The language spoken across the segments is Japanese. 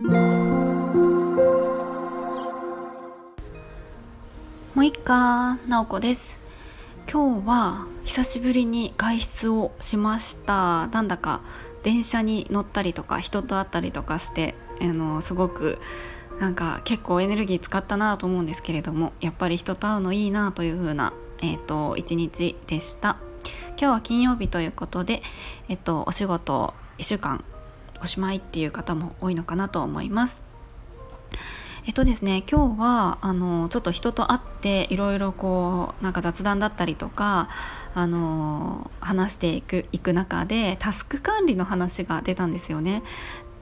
もういっかなおこです。今日は久しぶりに外出をしました。なんだか電車に乗ったりとか人と会ったりとかしてあのすごくなんか結構エネルギー使ったなと思うんですけれどもやっぱり人と会うのいいなという風なえっ、ー、と一日でした。今日は金曜日ということでえっ、とお仕事1週間おしまいっていう方も多いのかなと思いますえっとですね今日はあのちょっと人と会っていろいろこうなんか雑談だったりとかあの話していくいく中でタスク管理の話が出たんですよね。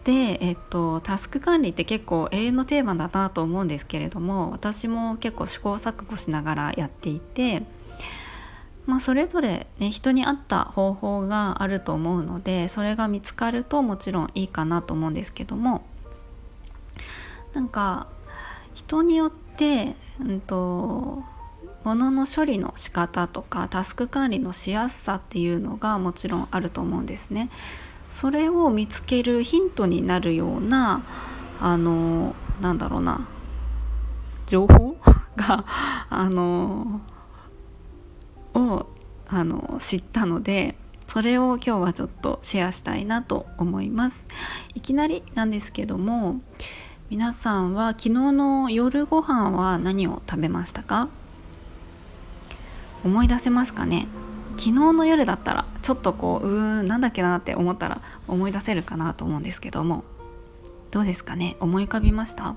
で、えっと、タスク管理って結構永遠のテーマだなと思うんですけれども私も結構試行錯誤しながらやっていて、まあ、それぞれ、ね、人に合った方法があると思うのでそれが見つかるともちろんいいかなと思うんですけどもなんか人によって、うんと、物の処理の仕方とかタスク管理のしやすさっていうのがもちろんあると思うんですね。それを見つけるヒントになるようなあのなんだろうな情報があのあの知ったのでそれを今日はちょっとシェアしたいなと思います。いきなりなんですけども皆さんは昨日の夜ご飯は何を食べましたか？思い出せますかね？昨日の夜だったらちょっとこううーんなんだっけなって思ったら思い出せるかなと思うんですけどもどうですかね？思い浮かびました？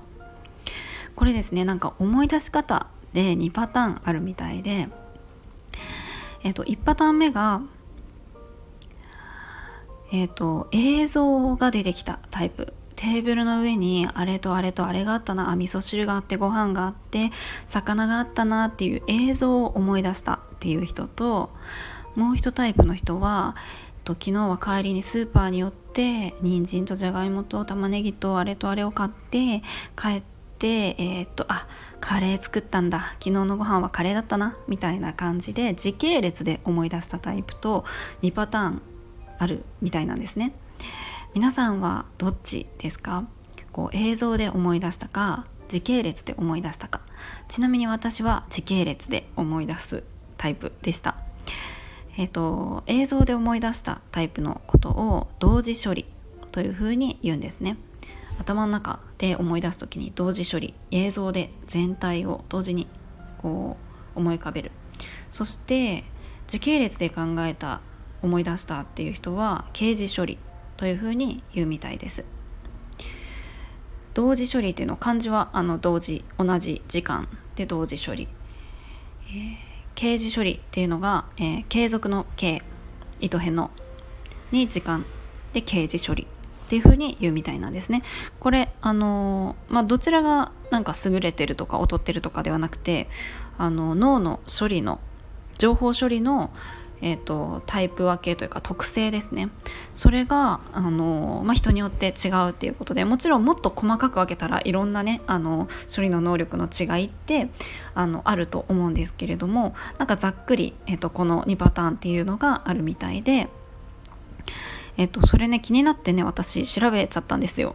これですねなんか思い出し方で2パターンあるみたいでえっ、と1パターン目がえっ、と映像が出てきたタイプ。テーブルの上にあれとあれとあれがあったなあ味噌汁があってご飯があって魚があったなっていう映像を思い出したっていう人ともう一タイプの人はと昨日は帰りにスーパーに寄って人参とじゃがいもと玉ねぎとあれとあれを買って帰ってえー、っとあカレー作ったんだ。昨日のご飯はカレーだったな。みたいな感じで時系列で思い出したタイプと2パターンあるみたいなんですね。皆さんはどっちですか？こう映像で思い出したか時系列で思い出したか。ちなみに私は時系列で思い出すタイプでした。えっ、ー、と映像で思い出したタイプのことを同時処理というふうに言うんですね。頭の中で思い出す時に同時処理映像で全体を同時にこう思い浮かべる。そして時系列で考えた思い出したっていう人は刑事処理というふうに言うみたいです。同時処理っていうの漢字はあの同時同じ時間で同時処理、えー、刑事処理っていうのが、えー、継続の刑糸辺のに時間で刑事処理。っていう風に言うみたいなんですね。これあのまあ、どちらがなんか優れてるとか劣ってるとかではなくてあの脳の処理の情報処理のえーと、タイプ分けというか特性ですねそれがあの、まあ、人によって違うっていうことでもちろんもっと細かく分けたらいろんなねあの処理の能力の違いってあのあると思うんですけれどもなんかざっくり、えーと、この2パターンっていうのがあるみたいで。えっと、それね気になってね私調べちゃったんですよ。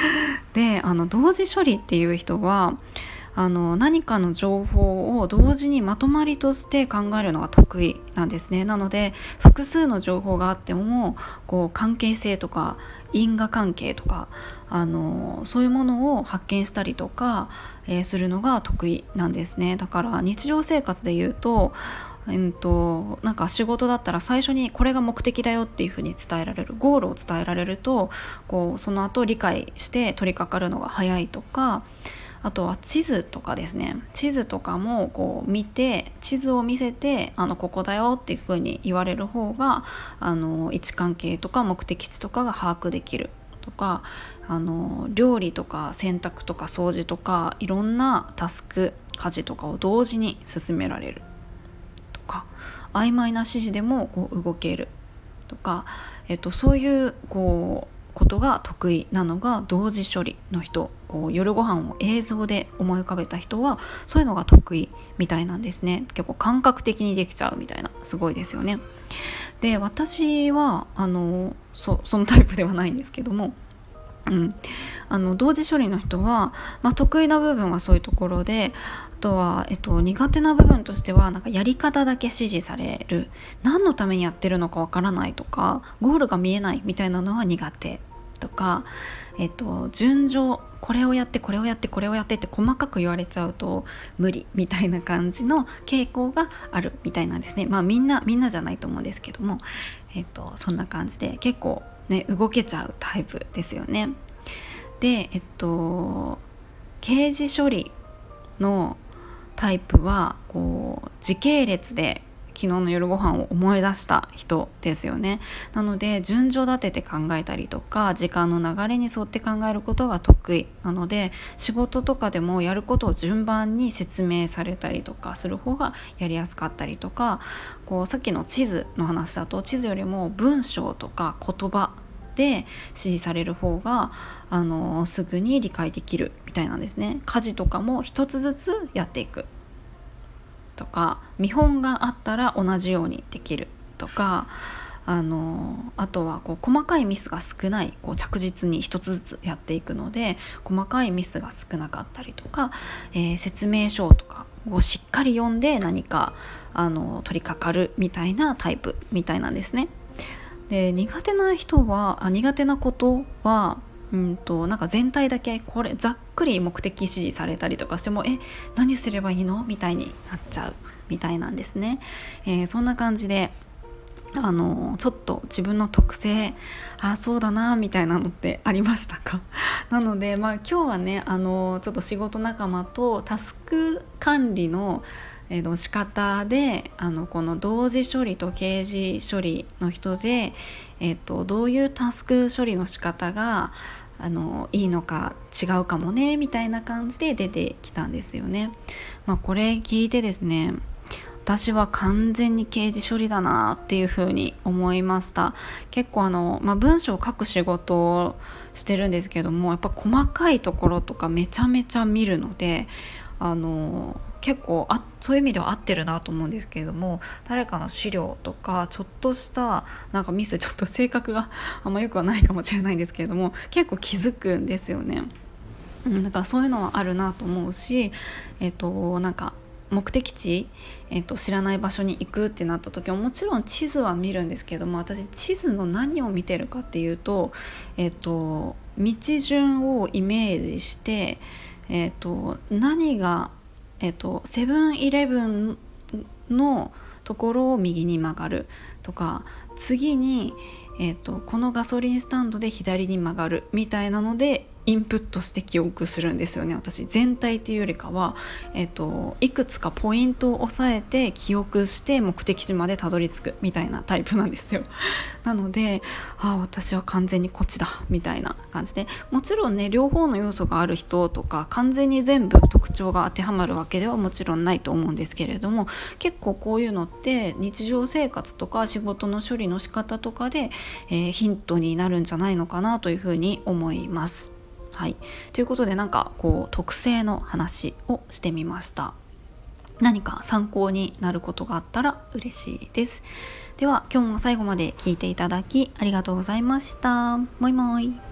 であの同時処理っていう人はあの何かの情報を同時にまとまりとして考えるのが得意なんですねなので複数の情報があってもこう関係性とか因果関係とかあのそういうものを発見したりとか、えー、するのが得意なんですねだから日常生活で言うとえー、となんか仕事だったら最初にこれが目的だよっていうふうに伝えられるゴールを伝えられるとこうその後理解して取り掛かるのが早いとかあとは地図とかですね。地図とかもこう見て地図を見せてあのここだよっていうふうに言われる方があの位置関係とか目的地とかが把握できるとかあの料理とか洗濯とか掃除とかいろんなタスク家事とかを同時に進められる。か曖昧な指示でもこう動けるとか、えっと、そういうこうことが得意なのが同時処理の人こう夜ご飯を映像で思い浮かべた人はそういうのが得意みたいなんですね。結構感覚的にできちゃうみたいなすごいですよね。で私はあのそそのタイプではないんですけどもうん、あの同時処理の人は、まあ、得意な部分はそういうところであとは、えっと、苦手な部分としてはなんかやり方だけ指示される。何のためにやってるのかわからないとかゴールが見えないみたいなのは苦手とか、えっと、順序これをやってこれをやってこれをやってって細かく言われちゃうと無理みたいな感じの傾向があるみたいなんですね。まあみんなみんなじゃないと思うんですけども、えっと、そんな感じで結構ね動けちゃうタイプですよね。でえっと刑事処理のタイプはこう時系列で昨日の夜ご飯を思い出した人ですよねなので順序立てて考えたりとか時間の流れに沿って考えることが得意なので仕事とかでもやることを順番に説明されたりとかする方がやりやすかったりとかこうさっきの地図の話だと地図よりも文章とか言葉で指示される方があのすぐに理解できるみたいなんですね家事とかも一つずつやっていくとか見本があったら同じようにできるとかあのあとはこう細かいミスが少ないこう着実に一つずつやっていくので細かいミスが少なかったりとか、えー、説明書とかをしっかり読んで何かあの取り掛かるみたいなタイプみたいなんですね。で苦手な人はあ苦手なことはうんとなんか全体だけこれざっくり目的指示されたりとかしてもえ何すればいいの？みたいになっちゃうみたいなんですね。えー、そんな感じであのちょっと自分の特性あそうだなみたいなのってありましたか？なのでまあ今日はねあのちょっと仕事仲間とタスク管理のえー、の仕方であのこの同時処理と刑事処理の人で、えーと、どういうタスク処理の仕方があのいいのか違うかもねみたいな感じで出てきたんですよね。まあ、これ聞いてですね私は完全に刑事処理だなっていうふに思いました結構あの、まあ、文章を書く仕事をしてるんですけどもやっぱ細かいところとかめちゃめちゃ見るのであの結構あそういう意味では合ってるなと思うんですけれども誰かの資料とかちょっとしたなんかミスちょっと性格が あんま良くはないかもしれないんですけれども結構気づくんですよね。うん、だからそういうのはあるなと思うしえっ、となんか目的地、えーと、知らない場所に行くってなった時はもちろん地図は見るんですけども私地図の何を見てるかっていうと,、えーと道順をイメージしてえーと、何が、えーと、セブンイレブンのところを右に曲がるとか次に、えーとこのガソリンスタンドで左に曲がるみたいなのでインプットして記憶するんですよね。私全体っていうよりかは、えっと、いくつかポイントを押さえて記憶して目的地までたどり着くみたいなタイプなんですよ。なのでああ私は完全にこっちだみたいな感じで。もちろんね両方の要素がある人とか完全に全部特徴が当てはまるわけではもちろんないと思うんですけれども結構こういうのって日常生活とか仕事の処理の仕方とかで、えー、ヒントになるんじゃないのかなというふうに思います。はい、ということでなんかこう特性の話をしてみました。何か参考になることがあったら嬉しいです。では今日も最後まで聞いていただきありがとうございました。もいもい。